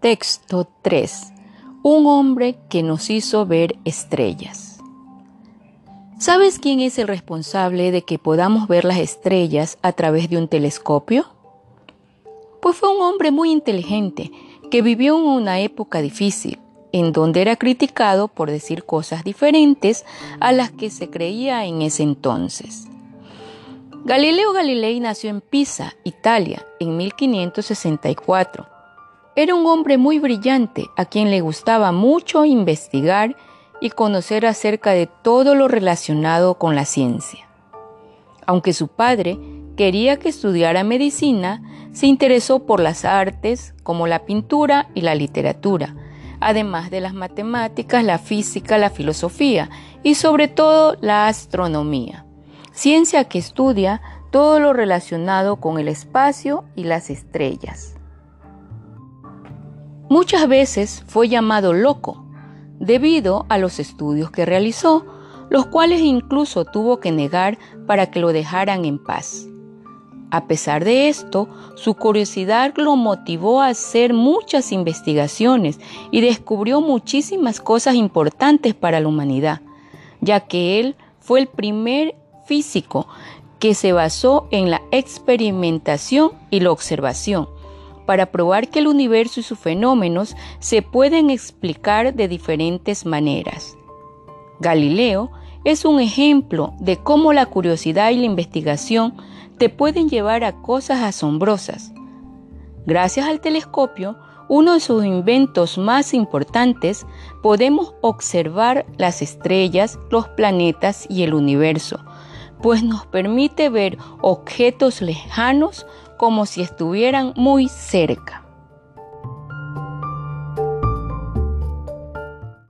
Texto 3. Un hombre que nos hizo ver estrellas. ¿Sabes quién es el responsable de que podamos ver las estrellas a través de un telescopio? Pues fue un hombre muy inteligente que vivió en una época difícil, en donde era criticado por decir cosas diferentes a las que se creía en ese entonces. Galileo Galilei nació en Pisa, Italia, en 1564 era un hombre muy brillante a quien le gustaba mucho investigar y conocer acerca de todo lo relacionado con la ciencia. Aunque su padre quería que estudiara medicina, se interesó por las artes como la pintura y la literatura, además de las matemáticas, la física, la filosofía y sobre todo la astronomía, ciencia que estudia todo lo relacionado con el espacio y las estrellas. Muchas veces fue llamado loco debido a los estudios que realizó, los cuales incluso tuvo que negar para que lo dejaran en paz. A pesar de esto, su curiosidad lo motivó a hacer muchas investigaciones y descubrió muchísimas cosas importantes para la humanidad, ya que él fue el primer físico que se basó en la experimentación y la observación para probar que el universo y sus fenómenos se pueden explicar de diferentes maneras. Galileo es un ejemplo de cómo la curiosidad y la investigación te pueden llevar a cosas asombrosas. Gracias al telescopio, uno de sus inventos más importantes, podemos observar las estrellas, los planetas y el universo, pues nos permite ver objetos lejanos como si estuvieran muy cerca.